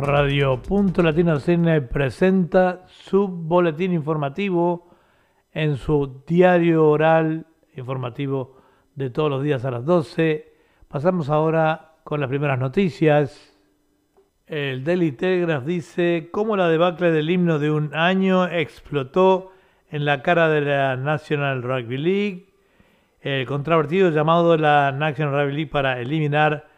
Radio Punto Latino Cine presenta su boletín informativo en su diario oral informativo de todos los días a las 12. Pasamos ahora con las primeras noticias. El Daily Telegraph dice cómo la debacle del himno de un año explotó en la cara de la National Rugby League. El controvertido llamado la National Rugby League para eliminar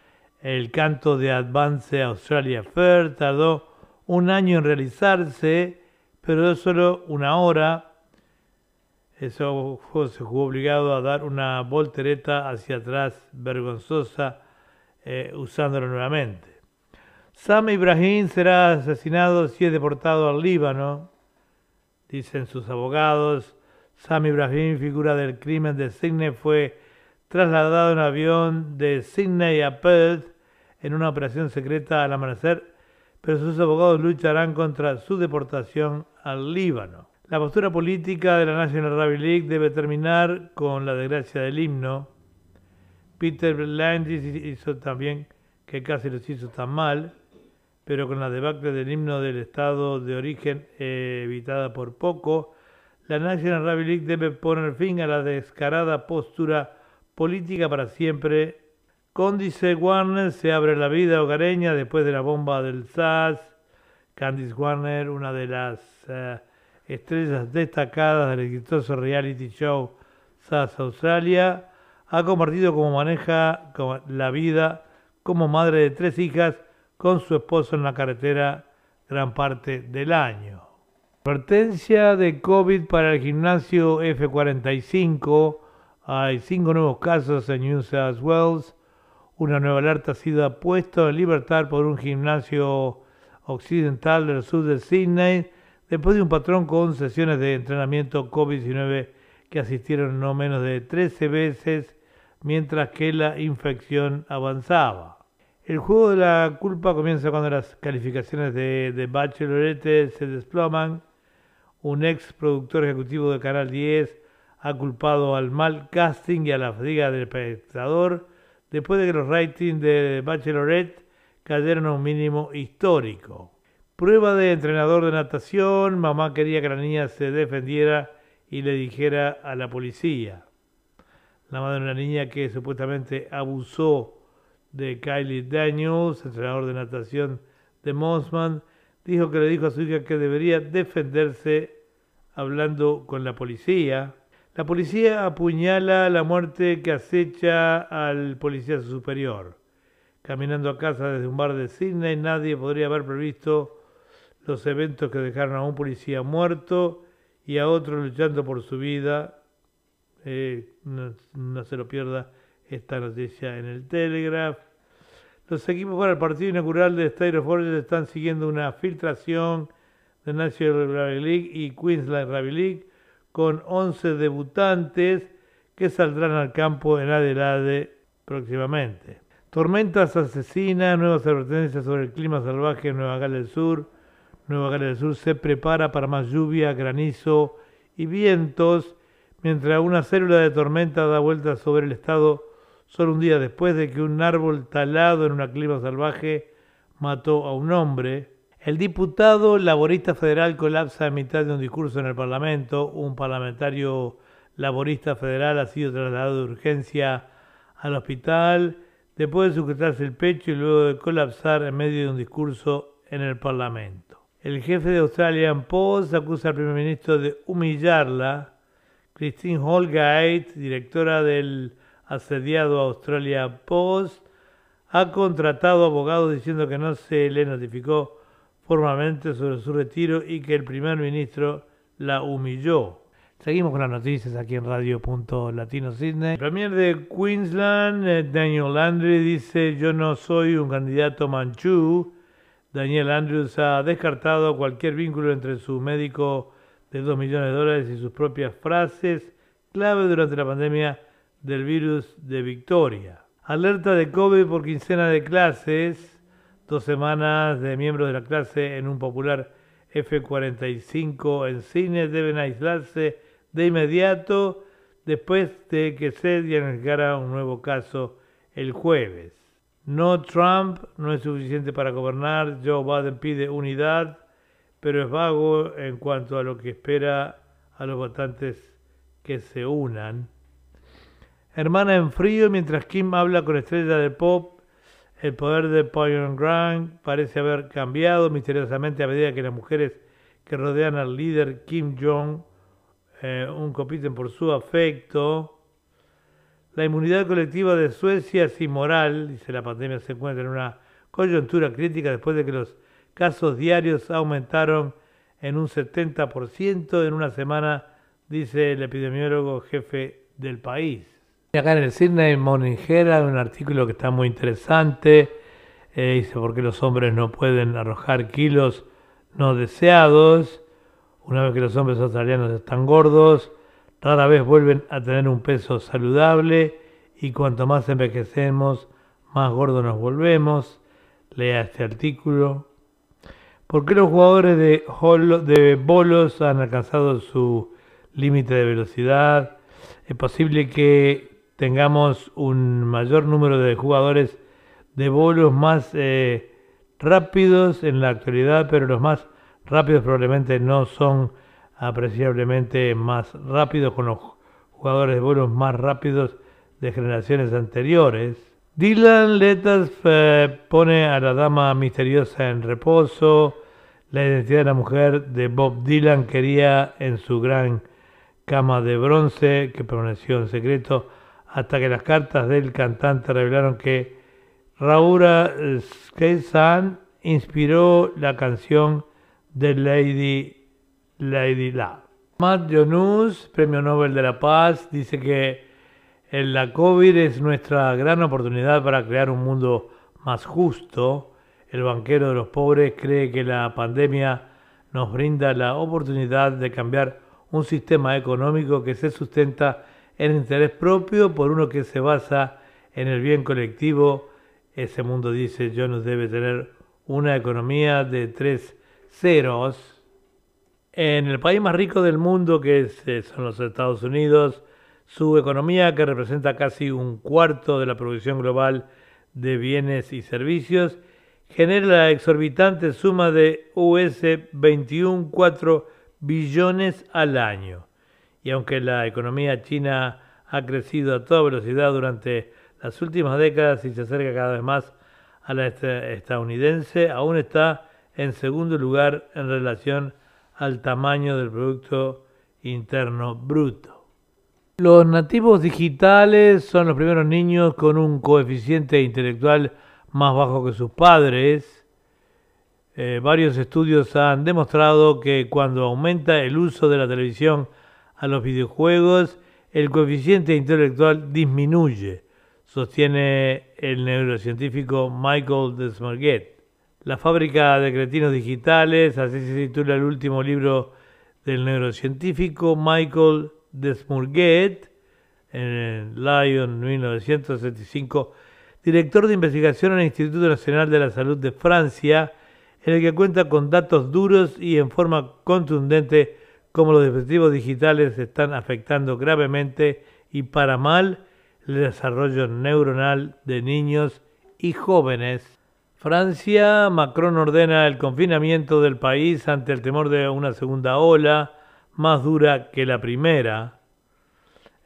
el canto de Advance Australia Fair tardó un año en realizarse, pero es solo una hora. Eso se jugó obligado a dar una voltereta hacia atrás vergonzosa eh, usándolo nuevamente. Sam Ibrahim será asesinado si es deportado al Líbano, dicen sus abogados. Sam Ibrahim, figura del crimen de Sydney, fue trasladado en avión de Sydney a Perth en una operación secreta al amanecer, pero sus abogados lucharán contra su deportación al Líbano. La postura política de la National Rugby League debe terminar con la desgracia del himno. Peter Landis hizo también que casi los hizo tan mal, pero con la debacle del himno del estado de origen evitada por poco, la National Rugby League debe poner fin a la descarada postura política para siempre. Cóndice Warner se abre la vida hogareña después de la bomba del SAS. Candice Warner, una de las eh, estrellas destacadas del exitoso reality show SAS Australia, ha compartido como maneja la vida como madre de tres hijas con su esposo en la carretera gran parte del año. Advertencia de COVID para el gimnasio F45. Hay cinco nuevos casos en New South Wales. Una nueva alerta ha sido puesta en libertad por un gimnasio occidental del sur de Sydney después de un patrón con sesiones de entrenamiento COVID-19 que asistieron no menos de 13 veces mientras que la infección avanzaba. El juego de la culpa comienza cuando las calificaciones de, de Bachelorette se desploman. Un ex productor ejecutivo de Canal 10 ha culpado al mal casting y a la fatiga del espectador después de que los ratings de Bachelorette cayeron a un mínimo histórico. Prueba de entrenador de natación, mamá quería que la niña se defendiera y le dijera a la policía. La madre de una niña que supuestamente abusó de Kylie Daniels, entrenador de natación de Mossman, dijo que le dijo a su hija que debería defenderse hablando con la policía. La policía apuñala la muerte que acecha al policía superior. Caminando a casa desde un bar de Sydney, nadie podría haber previsto los eventos que dejaron a un policía muerto y a otro luchando por su vida. Eh, no se lo pierda esta noticia en el Telegraph. Los equipos para el partido inaugural de State of Origin están siguiendo una filtración de National Rugby League y Queensland Rugby League con 11 debutantes que saldrán al campo en Adelaide próximamente. Tormentas asesinas, nuevas advertencias sobre el clima salvaje en Nueva Gales del Sur. Nueva Gales del Sur se prepara para más lluvia, granizo y vientos, mientras una célula de tormenta da vueltas sobre el estado solo un día después de que un árbol talado en una clima salvaje mató a un hombre. El diputado laborista federal colapsa en mitad de un discurso en el Parlamento. Un parlamentario laborista federal ha sido trasladado de urgencia al hospital después de sujetarse el pecho y luego de colapsar en medio de un discurso en el Parlamento. El jefe de Australian Post acusa al primer ministro de humillarla. Christine Holgate, directora del asediado Australia Post, ha contratado abogados diciendo que no se le notificó formalmente sobre su retiro y que el primer ministro la humilló. Seguimos con las noticias aquí en Radio Latino Sydney. El premier de Queensland, eh, Daniel Andrews, dice: Yo no soy un candidato manchú. Daniel Andrews ha descartado cualquier vínculo entre su médico de 2 millones de dólares y sus propias frases clave durante la pandemia del virus de Victoria. Alerta de COVID por quincena de clases, dos semanas de miembros de la clase en un popular F-45 en cine deben aislarse de inmediato después de que se diagnosticara un nuevo caso el jueves. No Trump no es suficiente para gobernar, Joe Biden pide unidad, pero es vago en cuanto a lo que espera a los votantes que se unan. Hermana en frío, mientras Kim habla con estrella de pop, el poder de Pyongyang parece haber cambiado misteriosamente a medida que las mujeres que rodean al líder Kim Jong eh, un compiten por su afecto. La inmunidad colectiva de Suecia es inmoral, dice la pandemia se encuentra en una coyuntura crítica después de que los casos diarios aumentaron en un 70% en una semana, dice el epidemiólogo jefe del país. Acá en el Sydney Morning Herald un artículo que está muy interesante, eh, dice por qué los hombres no pueden arrojar kilos no deseados, una vez que los hombres australianos están gordos, rara vez vuelven a tener un peso saludable y cuanto más envejecemos, más gordos nos volvemos. Lea este artículo. ¿Por qué los jugadores de bolos han alcanzado su límite de velocidad? Es posible que tengamos un mayor número de jugadores de bolos más eh, rápidos en la actualidad, pero los más rápidos probablemente no son apreciablemente más rápidos con los jugadores de bolos más rápidos de generaciones anteriores. Dylan Letters eh, pone a la dama misteriosa en reposo. La identidad de la mujer de Bob Dylan quería en su gran cama de bronce que permaneció en secreto hasta que las cartas del cantante revelaron que Raura Skesan inspiró la canción de Lady, Lady Love. Matt Yonus, Premio Nobel de la Paz, dice que la COVID es nuestra gran oportunidad para crear un mundo más justo. El banquero de los pobres cree que la pandemia nos brinda la oportunidad de cambiar un sistema económico que se sustenta en interés propio por uno que se basa en el bien colectivo. Ese mundo, dice Jonas, debe tener una economía de tres ceros. En el país más rico del mundo, que eh, son los Estados Unidos, su economía, que representa casi un cuarto de la producción global de bienes y servicios, genera la exorbitante suma de US 21,4 billones al año y aunque la economía china ha crecido a toda velocidad durante las últimas décadas y se acerca cada vez más a la estadounidense, aún está en segundo lugar en relación al tamaño del Producto Interno Bruto. Los nativos digitales son los primeros niños con un coeficiente intelectual más bajo que sus padres. Eh, varios estudios han demostrado que cuando aumenta el uso de la televisión a los videojuegos, el coeficiente intelectual disminuye, sostiene el neurocientífico Michael Desmarguet. La fábrica de cretinos digitales, así se titula el último libro del neurocientífico Michael Desmurguet, en Lyon 1975, director de investigación en el Instituto Nacional de la Salud de Francia, en el que cuenta con datos duros y en forma contundente cómo los dispositivos digitales están afectando gravemente y para mal el desarrollo neuronal de niños y jóvenes. Francia, Macron ordena el confinamiento del país ante el temor de una segunda ola más dura que la primera.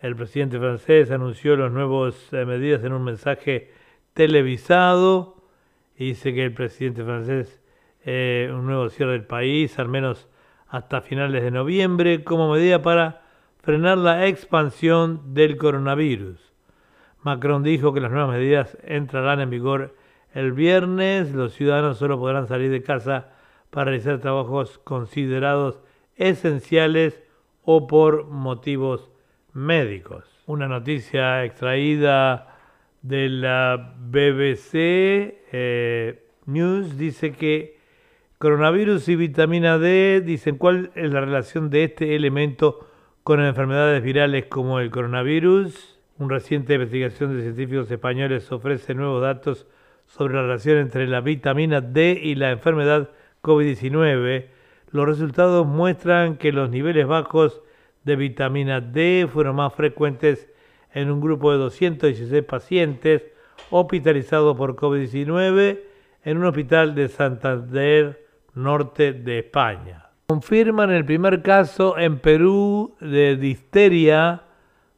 El presidente francés anunció las nuevas eh, medidas en un mensaje televisado y dice que el presidente francés eh, un nuevo cierre del país, al menos hasta finales de noviembre como medida para frenar la expansión del coronavirus. Macron dijo que las nuevas medidas entrarán en vigor el viernes. Los ciudadanos solo podrán salir de casa para realizar trabajos considerados esenciales o por motivos médicos. Una noticia extraída de la BBC eh, News dice que Coronavirus y vitamina D dicen cuál es la relación de este elemento con enfermedades virales como el coronavirus. Una reciente investigación de científicos españoles ofrece nuevos datos sobre la relación entre la vitamina D y la enfermedad COVID-19. Los resultados muestran que los niveles bajos de vitamina D fueron más frecuentes en un grupo de 216 pacientes, hospitalizado por COVID-19 en un hospital de Santander, norte de España. Confirman el primer caso en Perú de difteria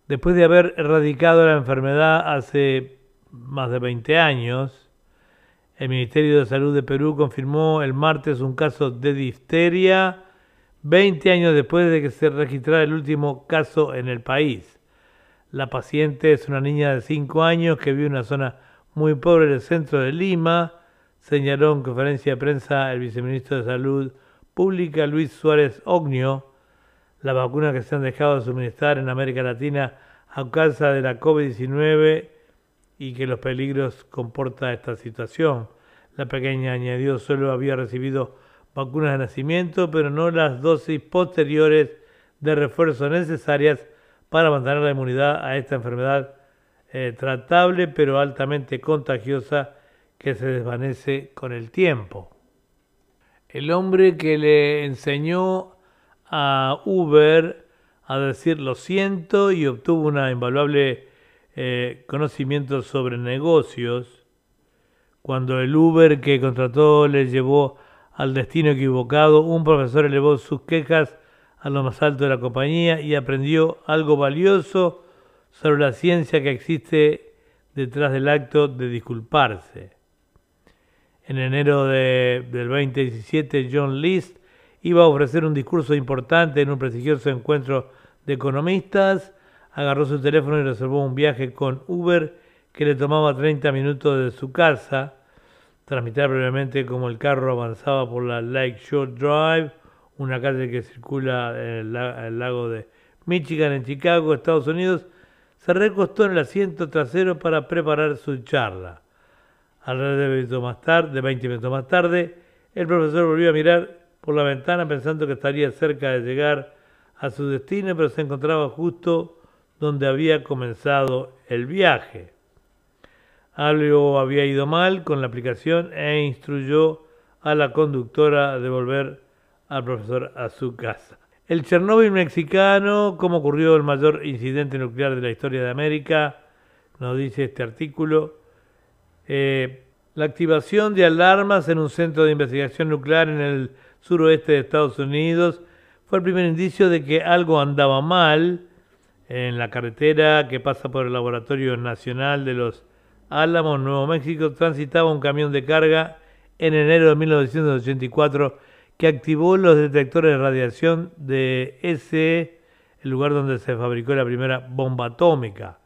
después de haber erradicado la enfermedad hace más de 20 años. El Ministerio de Salud de Perú confirmó el martes un caso de difteria 20 años después de que se registrara el último caso en el país. La paciente es una niña de 5 años que vive en una zona muy pobre del centro de Lima, señaló en conferencia de prensa el viceministro de Salud Pública Luis Suárez Ognio. La vacuna que se han dejado de suministrar en América Latina a causa de la COVID-19 y que los peligros comporta esta situación. La pequeña añadió solo había recibido vacunas de nacimiento, pero no las dosis posteriores de refuerzo necesarias para mantener la inmunidad a esta enfermedad eh, tratable pero altamente contagiosa que se desvanece con el tiempo. El hombre que le enseñó a Uber a decir lo siento y obtuvo una invaluable eh, conocimiento sobre negocios, cuando el Uber que contrató le llevó al destino equivocado, un profesor elevó sus quejas a lo más alto de la compañía y aprendió algo valioso sobre la ciencia que existe detrás del acto de disculparse. En enero de, del 2017, John List iba a ofrecer un discurso importante en un prestigioso encuentro de economistas, agarró su teléfono y reservó un viaje con Uber que le tomaba 30 minutos de su casa transmitir brevemente cómo el carro avanzaba por la Lake Shore Drive, una calle que circula en el, lago de Michigan en Chicago, Estados Unidos, se recostó en el asiento trasero para preparar su charla. Alrededor de 20 minutos más tarde, de 20 minutos más tarde, el profesor volvió a mirar por la ventana pensando que estaría cerca de llegar a su destino, pero se encontraba justo donde había comenzado el viaje. Algo había ido mal con la aplicación e instruyó a la conductora a devolver al profesor a su casa. El Chernóbil mexicano, cómo ocurrió el mayor incidente nuclear de la historia de América, nos dice este artículo. Eh, la activación de alarmas en un centro de investigación nuclear en el suroeste de Estados Unidos fue el primer indicio de que algo andaba mal en la carretera que pasa por el Laboratorio Nacional de los Álamos, Nuevo México, transitaba un camión de carga en enero de 1984 que activó los detectores de radiación de ese, el lugar donde se fabricó la primera bomba atómica.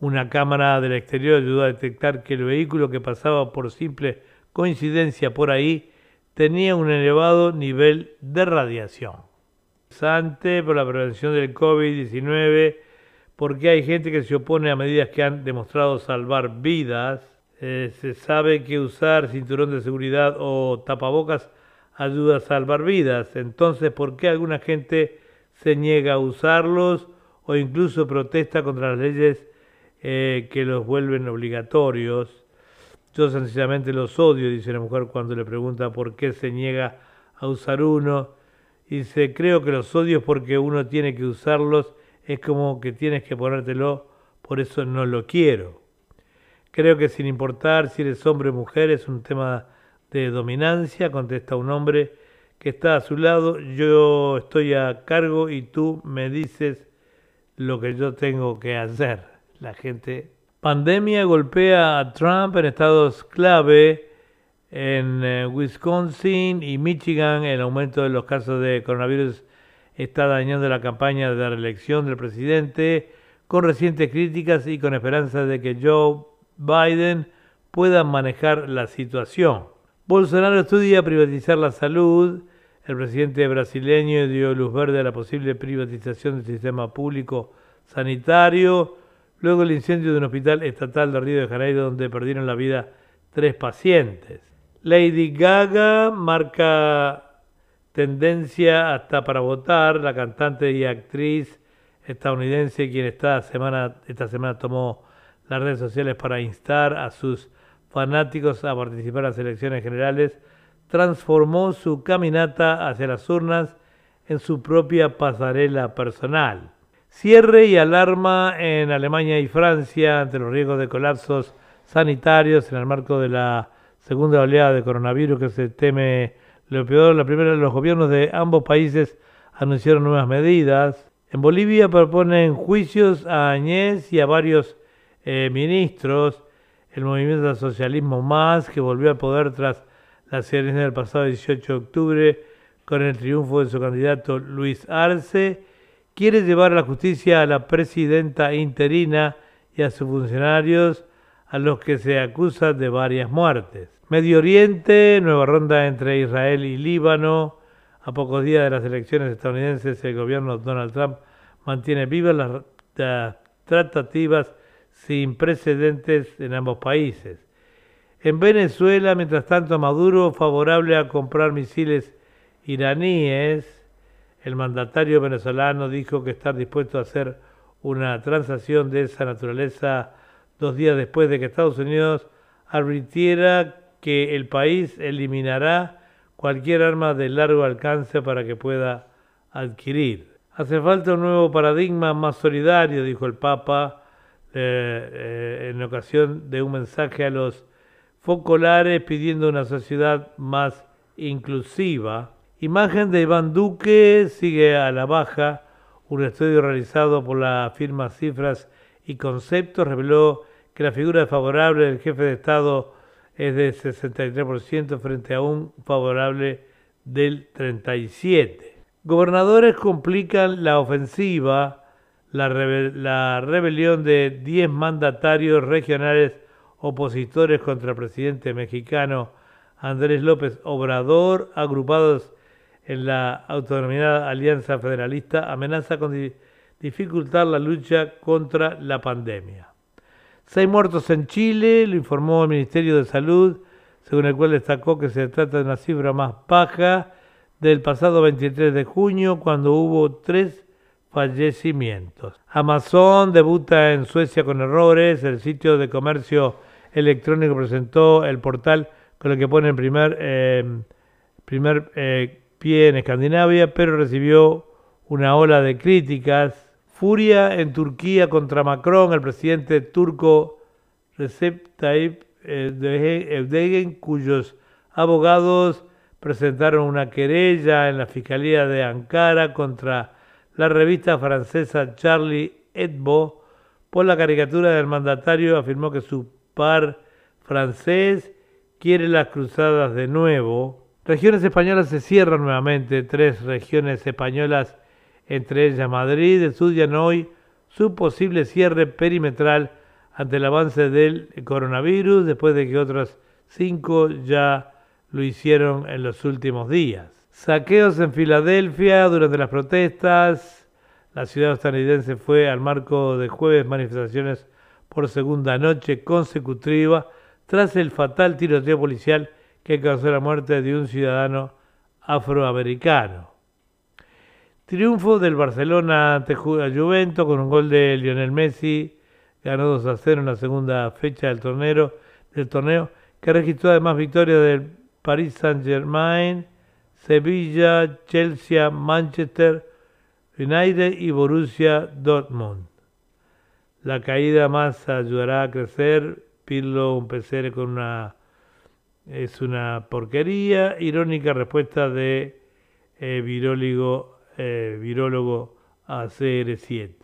Una cámara del exterior ayudó a detectar que el vehículo que pasaba por simple coincidencia por ahí tenía un elevado nivel de radiación. Por la prevención del COVID-19 porque hay gente que se opone a medidas que han demostrado salvar vidas. Eh, se sabe que usar cinturón de seguridad o tapabocas ayuda a salvar vidas. Entonces, ¿por qué alguna gente se niega a usarlos o incluso protesta contra las leyes eh, que los vuelven obligatorios? Yo sencillamente los odio, dice la mujer cuando le pregunta por qué se niega a usar uno. Dice, creo que los odio porque uno tiene que usarlos es como que tienes que ponértelo, por eso no lo quiero. Creo que sin importar si eres hombre o mujer es un tema de dominancia, contesta un hombre que está a su lado, yo estoy a cargo y tú me dices lo que yo tengo que hacer. La gente... Pandemia golpea a Trump en estados clave en eh, Wisconsin y Michigan. El aumento de los casos de coronavirus está dañando la campaña de reelección del presidente con recientes críticas y con esperanza de que Joe Biden pueda manejar la situación. Bolsonaro estudia privatizar la salud. El presidente brasileño dio luz verde a la posible privatización del sistema público sanitario. Luego el incendio de un hospital estatal de Río de Janeiro donde perdieron la vida tres pacientes. Lady Gaga marca tendencia hasta para votar. La cantante y actriz estadounidense, quien esta semana, esta semana tomó las redes sociales para instar a sus fanáticos a participar en las elecciones generales, transformó su caminata hacia las urnas en su propia pasarela personal. Cierre y alarma en Alemania y Francia ante los riesgos de colapsos sanitarios en el marco de la segunda oleada de coronavirus que se teme lo peor. La primera, los gobiernos de ambos países anunciaron nuevas medidas. En Bolivia proponen juicios a Añez y a varios eh, ministros. El movimiento del socialismo más, que volvió al poder tras las elecciones del pasado 18 de octubre, con el triunfo de su candidato Luis Arce, quiere llevar a la justicia a la presidenta interina y a sus funcionarios a los que se acusa de varias muertes. Medio Oriente, nueva ronda entre Israel y Líbano. A pocos días de las elecciones estadounidenses, el gobierno de Donald Trump mantiene vivas las, las tratativas sin precedentes en ambos países. En Venezuela, mientras tanto, Maduro, favorable a comprar misiles iraníes, el mandatario venezolano dijo que está dispuesto a hacer una transacción de esa naturaleza dos días después de que Estados Unidos advirtiera que el país eliminará cualquier arma de largo alcance para que pueda adquirir. Hace falta un nuevo paradigma más solidario, dijo el Papa eh, eh, en ocasión de un mensaje a los focolares pidiendo una sociedad más inclusiva. Imagen de Iván Duque sigue a la baja. Un estudio realizado por la firma Cifras y Conceptos reveló que la figura favorable del jefe de Estado es de 63% frente a un favorable del 37%. Gobernadores complican la ofensiva, la, rebelión de 10 mandatarios regionales opositores contra el presidente mexicano Andrés López Obrador, agrupados en la autodenominada Alianza Federalista, amenaza con dificultar la lucha contra la pandemia. Seis muertos en Chile, lo informó el Ministerio de Salud, según el cual destacó que se trata de una cifra más baja del pasado 23 de junio, cuando hubo tres fallecimientos. Amazon debuta en Suecia con errores, el sitio de comercio electrónico presentó el portal con el que pone el primer, eh, primer eh, en Escandinavia, pero recibió una ola de críticas Furia en Turquía contra Macron, el presidente turco Recep Tayyip Erdogan, cuyos abogados presentaron una querella en la Fiscalía de Ankara contra la revista francesa Charlie Hebdo por la caricatura del mandatario, afirmó que su par francés quiere las cruzadas de nuevo. Regiones españolas se cierran nuevamente, tres regiones españolas entre ellas Madrid, estudian hoy su posible cierre perimetral ante el avance del coronavirus, después de que otras cinco ya lo hicieron en los últimos días. Saqueos en Filadelfia durante las protestas. La ciudad estadounidense fue al marco de jueves manifestaciones por segunda noche consecutiva tras el fatal tiroteo policial que causó la muerte de un ciudadano afroamericano. Triunfo del Barcelona ante Juventus con un gol de Lionel Messi. Ganó 2 a 0 en la segunda fecha del torneo, del torneo que registró además victorias del Paris Saint-Germain, Sevilla, Chelsea, Manchester United y Borussia Dortmund. La caída más ayudará a crecer. Pirlo, un PCR con una. Es una porquería. Irónica respuesta de eh, eh, virólogo ACR7.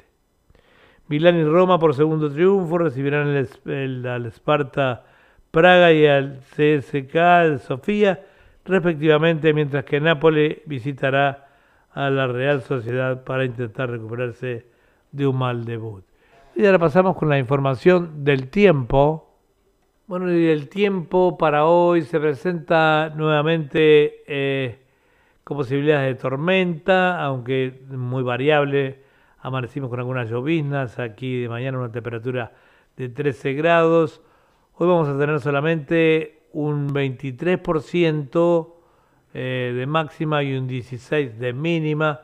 Milán y Roma por segundo triunfo recibirán el, al Sparta Praga y al CSK Sofía, respectivamente, mientras que Nápoles visitará a la Real Sociedad para intentar recuperarse de un mal debut. Y ahora pasamos con la información del tiempo. Bueno, y el tiempo para hoy se presenta nuevamente eh, con posibilidades de tormenta, aunque muy variable. Amanecimos con algunas lloviznas, aquí de mañana una temperatura de 13 grados. Hoy vamos a tener solamente un 23% eh, de máxima y un 16% de mínima,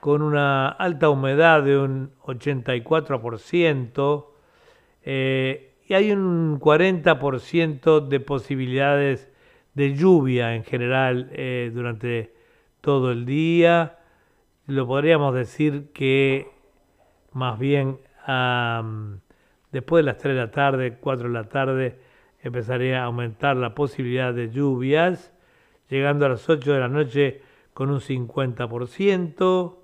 con una alta humedad de un 84%. Eh, y hay un 40% de posibilidades de lluvia en general eh, durante todo el día. Lo podríamos decir que más bien Después de las 3 de la tarde, 4 de la tarde, empezaría a aumentar la posibilidad de lluvias, llegando a las 8 de la noche con un 50%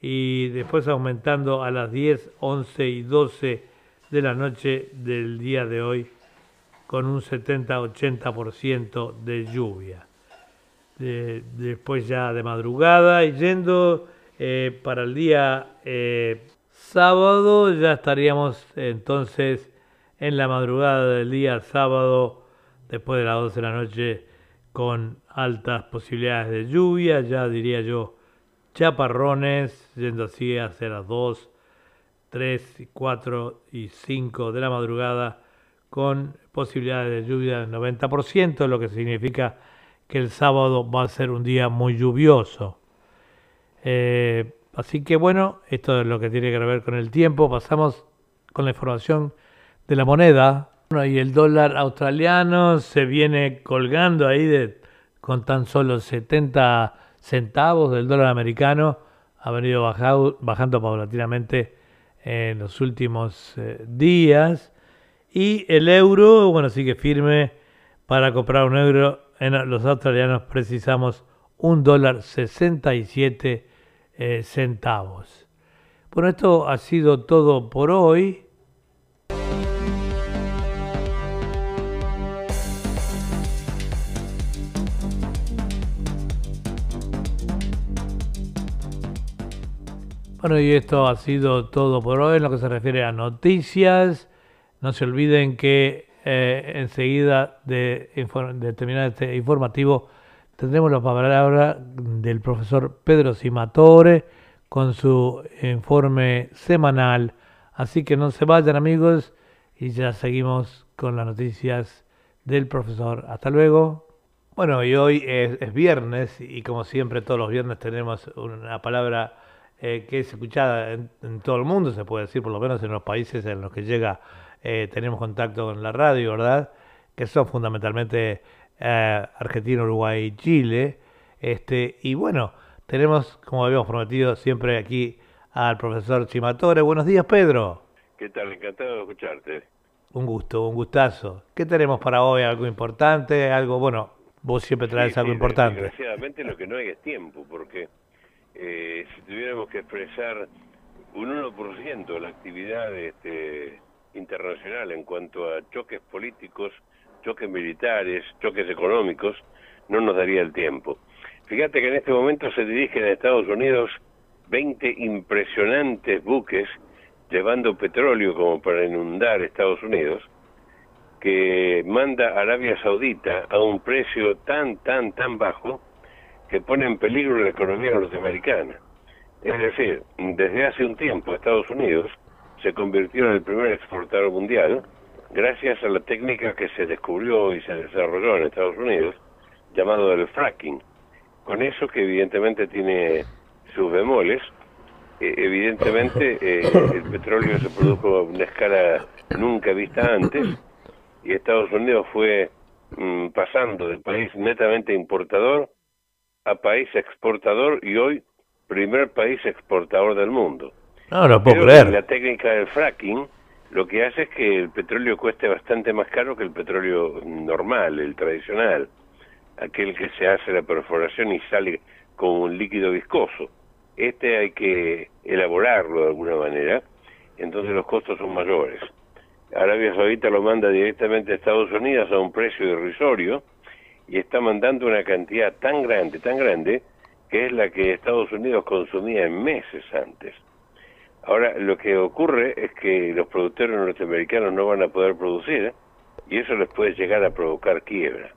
y después aumentando a las 10, 11 y 12 de la noche del día de hoy con un 70-80% de lluvia. después ya de madrugada y yendo eh, para el día eh, sábado ya estaríamos entonces en la madrugada del día sábado después de las 12 de la noche con altas posibilidades de lluvia, ya diría yo chaparrones, yendo así hacia las 2, 3, 4 y 5 de la madrugada con posibilidades de lluvia del 90%, lo que significa que el sábado va a ser un día muy lluvioso. Eh, así que bueno, esto es lo que tiene que ver con el tiempo. Pasamos con la información de la moneda. y el dólar australiano se viene colgando ahí de, con tan solo 70 centavos del dólar americano. Ha venido bajando paulatinamente en los últimos eh, días. Y el euro, bueno, sigue firme. Para comprar un euro en los australianos precisamos un dólar 67 eh, centavos. Bueno, esto ha sido todo por hoy. Bueno, y esto ha sido todo por hoy en lo que se refiere a noticias. No se olviden que eh, enseguida de, terminar este informativo tendremos la palabra del profesor Pedro Simatore con su informe semanal. Así que no se vayan amigos y ya seguimos con las noticias del profesor. Hasta luego. Bueno, y hoy es, viernes y como siempre todos los viernes tenemos una palabra eh, que es escuchada en, todo el mundo, se puede decir, por lo menos en los países en los que llega, eh, tenemos contacto con la radio, ¿verdad? Que son fundamentalmente eh, Argentina, Uruguay y Chile. Este, y bueno, tenemos, como habíamos prometido, siempre aquí al profesor Chimatore. Buenos días, Pedro. ¿Qué tal? Encantado de escucharte. Un gusto, un gustazo. ¿Qué tenemos para hoy? ¿Algo importante? Algo, bueno, vos siempre traes algo importante. Desgraciadamente lo que no hay es tiempo, porque eh, si tuviéramos que expresar un 1% de la actividad este, internacional en cuanto a choques políticos, choques militares, choques económicos, no nos daría el tiempo. Fíjate que en este momento se dirigen a Estados Unidos 20 impresionantes buques llevando petróleo como para inundar Estados Unidos, que manda Arabia Saudita a un precio tan, tan, tan bajo, que pone en peligro la economía norteamericana. Es decir, desde hace un tiempo Estados Unidos se convirtió en el primer exportador mundial gracias a la técnica que se descubrió y se desarrolló en Estados Unidos llamado el fracking. Con eso que evidentemente tiene sus bemoles, eh, evidentemente eh, el petróleo se produjo a una escala nunca vista antes y Estados Unidos fue mm, pasando de país netamente importador a país exportador y hoy primer país exportador del mundo. No, lo puedo creer. La técnica del fracking lo que hace es que el petróleo cueste bastante más caro que el petróleo normal, el tradicional, aquel que se hace la perforación y sale con un líquido viscoso. Este hay que elaborarlo de alguna manera, entonces los costos son mayores. Arabia Saudita lo manda directamente a Estados Unidos a un precio irrisorio, y está mandando una cantidad tan grande, tan grande, que es la que Estados Unidos consumía en meses antes. Ahora, lo que ocurre es que los productores norteamericanos no van a poder producir y eso les puede llegar a provocar quiebra.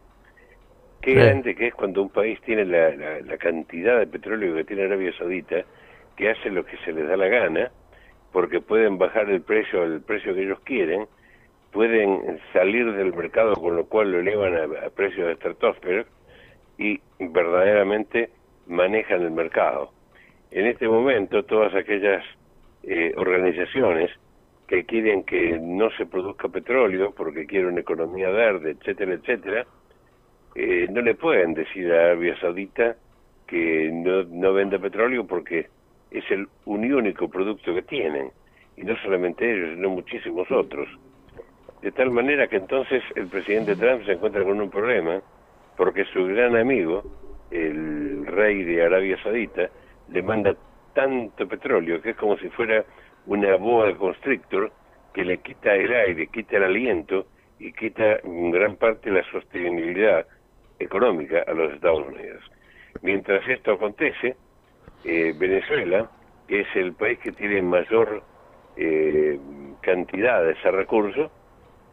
Qué grande que es cuando un país tiene la, la, cantidad de petróleo que tiene Arabia Saudita, que hace lo que se les da la gana, porque pueden bajar el precio al precio que ellos quieren, pueden salir del mercado con lo cual lo elevan a, precios estratosféricos y verdaderamente manejan el mercado. En este momento todas aquellas eh, organizaciones que quieren que no se produzca petróleo porque quieren una economía verde, etcétera, etcétera, eh, no le pueden decir a Arabia Saudita que no, no venda petróleo porque es el un único producto que tienen y no solamente ellos, sino muchísimos otros. De tal manera que entonces el presidente Trump se encuentra con un problema, porque su gran amigo, el rey de Arabia Saudita, le manda tanto petróleo que es como si fuera una boa constrictor que le quita el aire, quita el aliento y quita en gran parte la sostenibilidad económica a los Estados Unidos. Mientras esto acontece, eh, Venezuela, que es el país que tiene mayor eh, cantidad de ese recurso,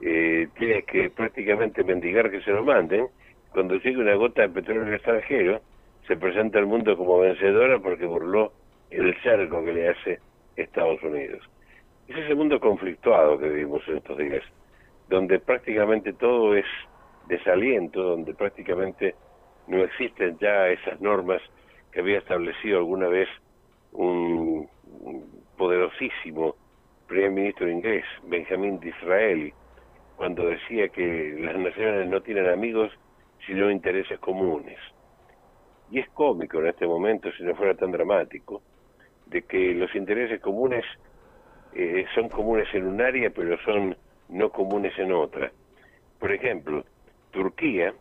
eh, tiene que prácticamente mendigar que se lo manden. Cuando llega una gota de petróleo extranjero, se presenta al mundo como vencedora porque burló el cerco que le hace Estados Unidos. Es ese mundo conflictuado que vivimos en estos días, donde prácticamente todo es desaliento, donde prácticamente no existen ya esas normas que había establecido alguna vez un poderosísimo primer ministro inglés, Benjamín Disraeli, cuando decía que las naciones no tienen amigos sino intereses comunes. Y es cómico en este momento, si no fuera tan dramático, de que los intereses comunes eh, son comunes en un área, pero son no comunes en otra. Por ejemplo, Turquía,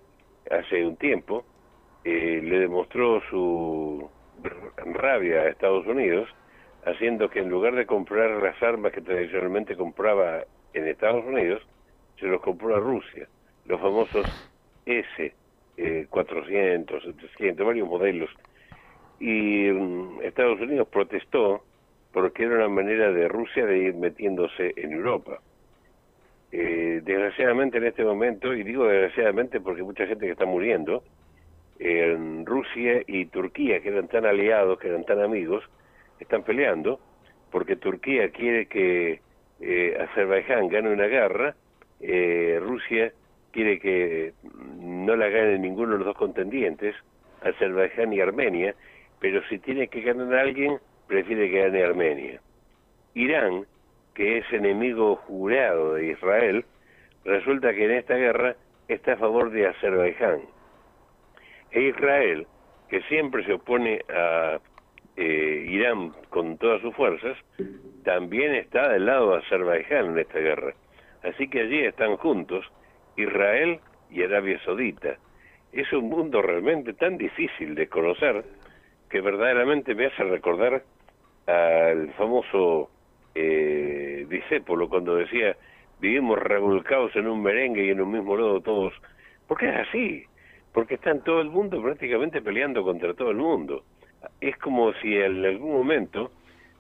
hace un tiempo, eh, le demostró su rabia a Estados Unidos, haciendo que en lugar de comprar las armas que tradicionalmente compraba en Estados Unidos, se los compró a Rusia, los famosos S, 400, 700, varios modelos. Y mm, Estados Unidos protestó porque era una manera de Rusia de ir metiéndose en Europa. Eh, desgraciadamente en este momento, y digo desgraciadamente porque mucha gente que está muriendo, en Rusia y Turquía, que eran tan aliados, que eran tan amigos, están peleando porque Turquía quiere que eh, Azerbaiyán gane una guerra, eh, Rusia quiere que no la gane ninguno de los dos contendientes, Azerbaiyán y Armenia, pero si tiene que ganar a alguien, prefiere que gane Armenia. Irán, que es enemigo jurado de Israel, resulta que en esta guerra está a favor de Azerbaiyán. E Israel, que siempre se opone a eh, Irán con todas sus fuerzas, también está del lado de Azerbaiyán en esta guerra. Así que allí están juntos Israel y Arabia Saudita. Es un mundo realmente tan difícil de conocer que verdaderamente me hace recordar al famoso eh, discépolo cuando decía vivimos revolcados en un merengue y en un mismo lodo todos, porque es así, porque están todo el mundo prácticamente peleando contra todo el mundo. Es como si en algún momento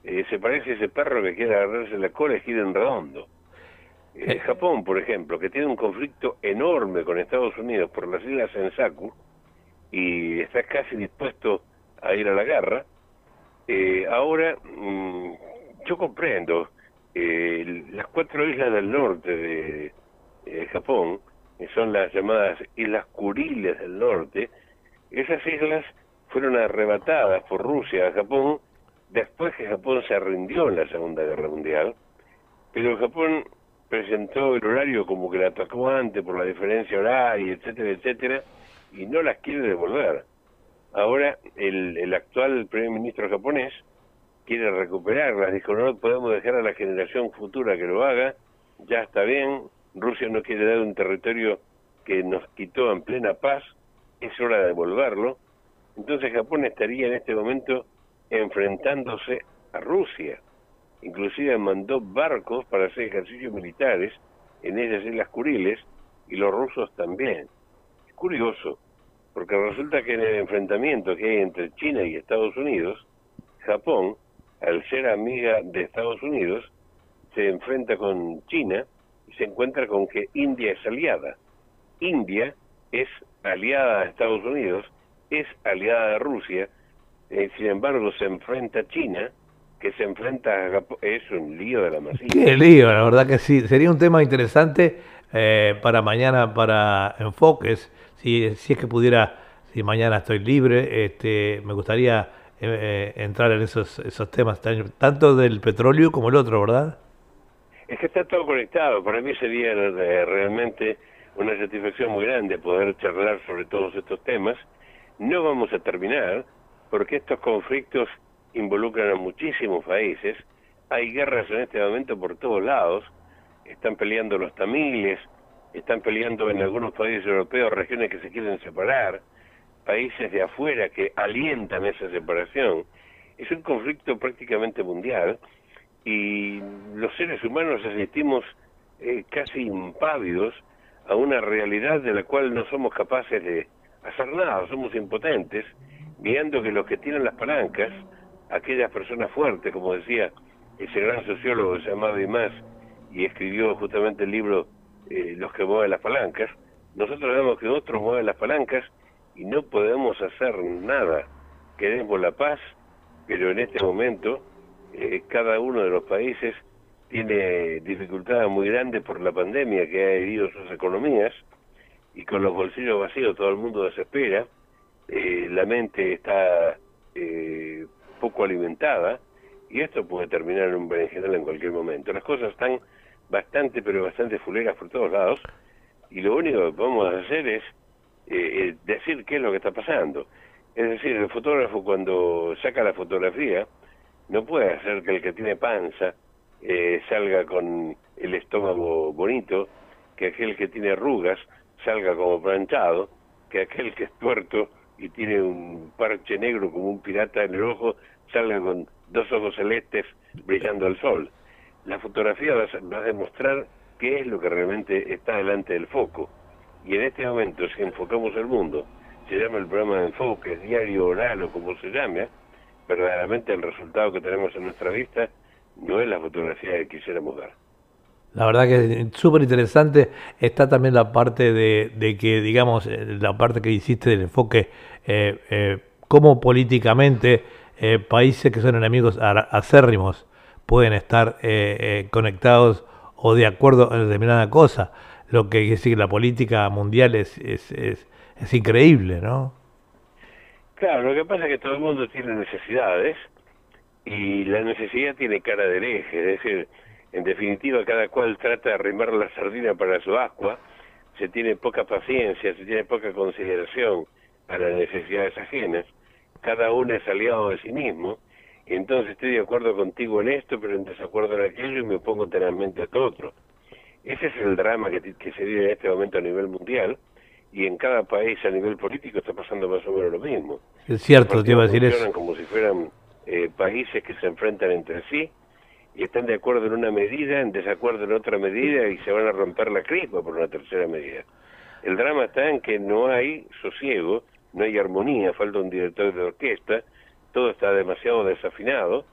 eh, se parece ese perro que quiere agarrarse la cola y gira en redondo. Eh, Japón, por ejemplo, que tiene un conflicto enorme con Estados Unidos por las islas Sensaku y está casi dispuesto a ir a la guerra, eh, ahora mm, yo comprendo eh, las cuatro islas del norte de Japón, que son las llamadas Islas Kuriles del norte, esas islas fueron arrebatadas por Rusia a Japón después que Japón se rindió en la Segunda Guerra Mundial, pero Japón presentó el horario como que la atacó antes por la diferencia horaria, etcétera, etcétera, y no las quiere devolver. Ahora el, el actual primer ministro japonés quiere recuperarlas, dijo, no podemos dejar a la generación futura que lo haga, ya está bien, Rusia no quiere dar un territorio que nos quitó en plena paz, es hora de devolverlo. Entonces Japón estaría en este momento enfrentándose a Rusia inclusive mandó barcos para hacer ejercicios militares en esas islas Kuriles y los rusos también. Es curioso, porque resulta que en el enfrentamiento que hay entre China y Estados Unidos, Japón, al ser amiga de Estados Unidos, se enfrenta con China y se encuentra con que India es aliada. India es aliada a Estados Unidos, es aliada de Rusia, eh, sin embargo se enfrenta a China, que se enfrenta a es un lío de la masilla. Qué lío, la verdad que sí. Sería un tema interesante eh, para mañana, para enfoques. Si, si es que pudiera, si mañana estoy libre, este, me gustaría eh, eh, entrar en esos, esos temas, tanto del petróleo como el otro, ¿verdad? Es que está todo conectado. Para mí sería realmente una satisfacción muy grande poder charlar sobre todos estos temas. No vamos a terminar porque estos conflictos involucran a muchísimos países, hay guerras en este momento por todos lados, están peleando los tamiles, están peleando en algunos países europeos regiones que se quieren separar, países de afuera que alientan esa separación. Es un conflicto prácticamente mundial y los seres humanos asistimos eh, casi impávidos a una realidad de la cual no somos capaces de hacer nada, somos impotentes, viendo que los que tienen las palancas, aquellas personas fuertes, como decía ese gran sociólogo llamado Imás, y escribió justamente el libro eh, Los que mueven las palancas, nosotros vemos que otros mueven las palancas y no podemos hacer nada. Queremos la paz, pero en este momento eh, cada uno de los países tiene dificultades muy grandes por la pandemia que ha herido sus economías y con los bolsillos vacíos todo el mundo desespera, eh, la mente está eh, poco alimentada y esto puede terminar en un berenjenal en cualquier momento. Las cosas están bastante, pero bastante fuleras por todos lados y lo único que podemos hacer es eh, decir qué es lo que está pasando. Es decir, el fotógrafo cuando saca la fotografía no puede hacer que el que tiene panza eh, salga con el estómago bonito, que aquel que tiene arrugas salga como planchado, que aquel que es tuerto y tiene un parche negro como un pirata en el ojo salga con dos ojos celestes brillando al sol. La fotografía va a demostrar qué es lo que realmente está delante del foco. Y en este momento, si enfocamos el mundo, se llama el programa de enfoque, diario oral o como se llame, verdaderamente el resultado que tenemos en nuestra vista no es la fotografía que quisiéramos dar. La verdad que es súper interesante. Está también la parte de, que, digamos, eh, la parte que hiciste del enfoque, eh, eh, cómo políticamente eh, países que son enemigos acérrimos pueden estar conectados o de acuerdo en determinada cosa. Lo que quiere decir que la política mundial es, es, es, increíble, ¿no? Claro, lo que pasa es que todo el mundo tiene necesidades y la necesidad tiene cara del eje, es decir, en definitiva cada cual trata de arrimar la sardina para su agua, se tiene poca paciencia, se tiene poca consideración a las necesidades ajenas, cada uno es aliado de sí mismo, y entonces estoy de acuerdo contigo en esto, pero en desacuerdo en aquello y me opongo tenazmente a todo otro. Ese es el drama que, que se vive en este momento a nivel mundial, y en cada país a nivel político está pasando más o menos lo mismo. Es cierto, te iba a decir eso. como si fueran eh, países que se enfrentan entre sí y están de acuerdo en una medida, en desacuerdo en otra medida y se van a romper la crispa por una tercera medida. El drama está en que no hay sosiego, no hay armonía, falta un director de orquesta, todo está demasiado desafinado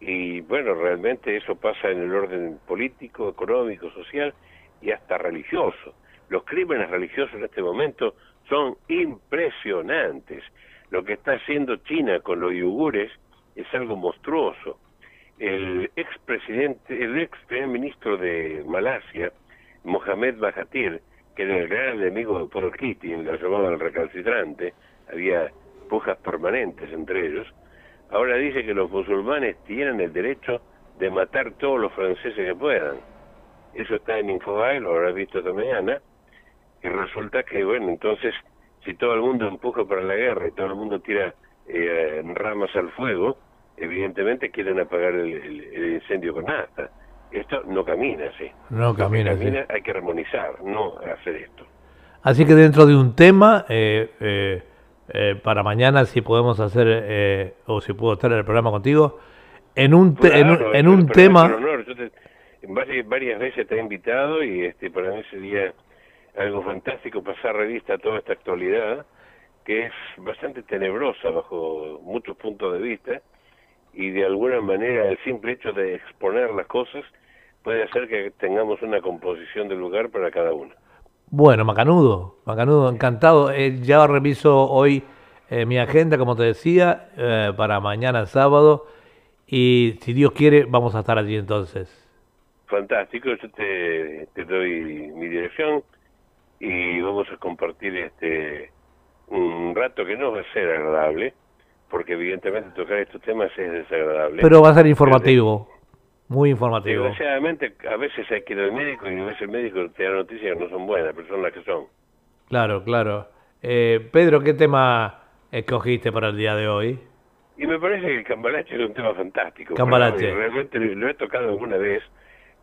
y bueno, realmente eso pasa en el orden político, económico, social y hasta religioso. Los crímenes religiosos en este momento son impresionantes. Lo que está haciendo China con los yugures es algo monstruoso. El expresidente, el ex primer ministro de Malasia, Mohamed Mahathir, que era el gran enemigo de Paul Keating, lo llamaban el recalcitrante, había pujas permanentes entre ellos, ahora dice que los musulmanes tienen el derecho de matar todos los franceses que puedan. Eso está en Infobae, lo habrás visto esta mañana, y resulta que, bueno, entonces, si todo el mundo empuja para la guerra y todo el mundo tira eh, ramas al fuego, evidentemente quieren apagar el, incendio con nada. Esto no camina así. No camina, camina Hay que armonizar, no hacer esto. Así que dentro de un tema, eh, eh, eh para mañana si podemos hacer, o si puedo estar en el programa contigo, en un, en un, en un tema... varias, varias veces te he invitado y este para mí sería algo fantástico pasar revista a toda esta actualidad, que es bastante tenebrosa bajo muchos puntos de vista, y de alguna manera el simple hecho de exponer las cosas puede hacer que tengamos una composición de lugar para cada uno. Bueno, Macanudo, Macanudo, encantado. Eh, ya reviso hoy eh, mi agenda, como te decía, eh, para mañana sábado, y si Dios quiere, vamos a estar allí entonces. Fantástico, yo te, te doy mi dirección y vamos a compartir este un rato que no va a ser agradable, porque evidentemente tocar estos temas es desagradable. Pero va a ser informativo, muy informativo. Desgraciadamente a veces hay que ir al médico y a veces el médico te da noticias que no son buenas, pero son las que son. Claro, claro. Eh, Pedro, ¿qué tema escogiste para el día de hoy? Y me parece que el cambalache es un tema fantástico. Cambalache. Realmente lo he tocado alguna vez,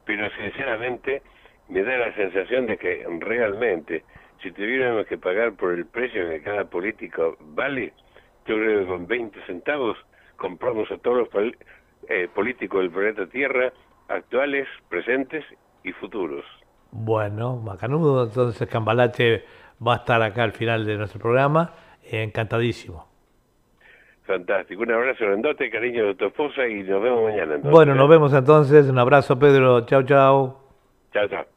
pero sinceramente me da la sensación de que realmente, si tuviéramos que pagar por el precio que cada político vale, yo creo que con 20 centavos compramos a todos los eh, políticos del planeta Tierra, actuales, presentes y futuros. Bueno, macanudo, entonces Cambalache va a estar acá al final de nuestro programa, encantadísimo. Fantástico. Un abrazo grandote, cariño de tu esposa y nos vemos mañana. Bueno, nos vemos entonces. Un abrazo, Pedro. Chao, chao. Chao, chao.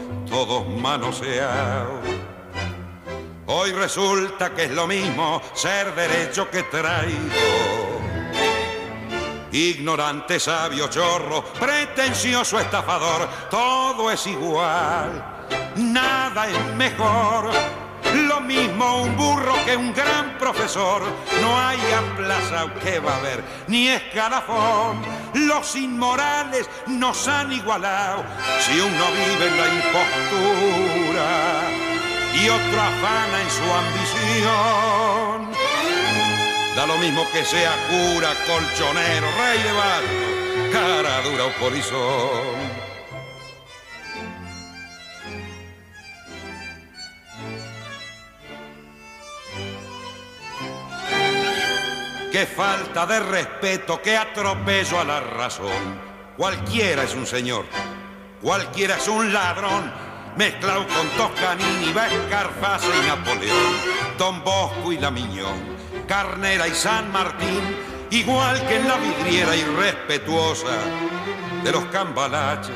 todos manoseados. Hoy resulta que es lo mismo ser derecho que traigo. Ignorante, sabio, chorro, pretencioso, estafador, todo es igual, nada es mejor lo mismo un burro que un gran profesor. No hay plaza que va a haber, ni escalafón. Los inmorales nos han igualado. Si uno vive en la impostura y otro afana en su ambición. Da lo mismo que sea cura, colchonero, rey de barro, cara dura o polizón. Qué falta de respeto, qué atropello a la razón. Cualquiera es un señor, cualquiera es un ladrón, mezclado con Toscanini, Vescarfase y Napoleón, Don Bosco y La Miñón, Carnera y San Martín, igual que en la vidriera irrespetuosa de los cambalaches,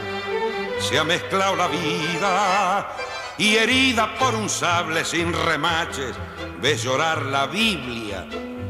se ha mezclado la vida y herida por un sable sin remaches, ves llorar la Biblia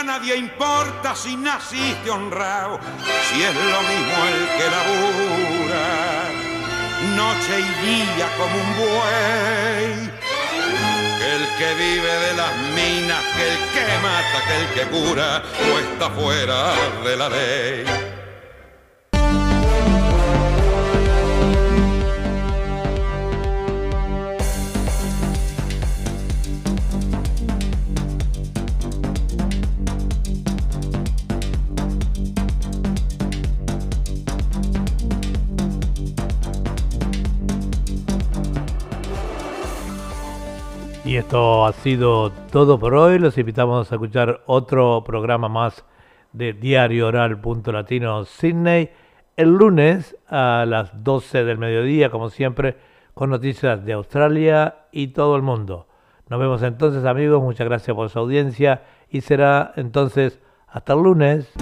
a nadie importa si naciste honrado, si es lo mismo el que labura, noche y día como un buey. Que el que vive de las minas, que el que mata, que el que cura, o está fuera de la ley. Y esto ha sido todo por hoy. Los invitamos a escuchar otro programa más de Diario Oral Latino Sydney el lunes a las 12 del mediodía, como siempre, con noticias de Australia y todo el mundo. Nos vemos entonces amigos, muchas gracias por su audiencia y será entonces hasta el lunes.